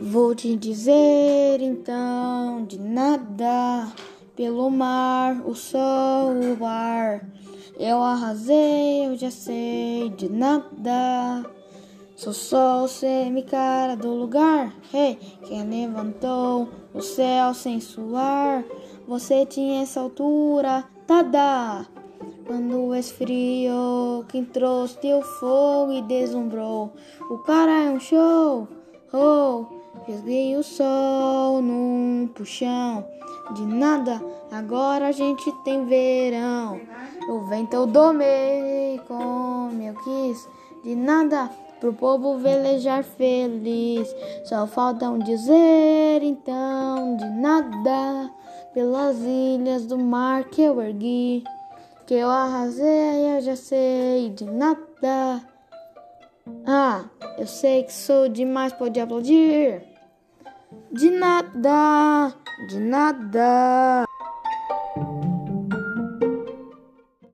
Vou te dizer então de nada, pelo mar, o sol, o ar. Eu arrasei, eu já sei de nada. Sou só o semi-cara do lugar. Hey, quem levantou o céu sem suar? Você tinha essa altura, tada! Quando esfriou, quem trouxe o fogo e deslumbrou. O cara é um show, Peguei o sol num puxão. De nada, agora a gente tem verão. O vento eu domei como eu quis. De nada, pro povo velejar feliz. Só faltam dizer então de nada. Pelas ilhas do mar que eu ergui. Que eu arrasei, eu já sei de nada. Eu sei que sou demais, pode aplaudir. De nada, de nada.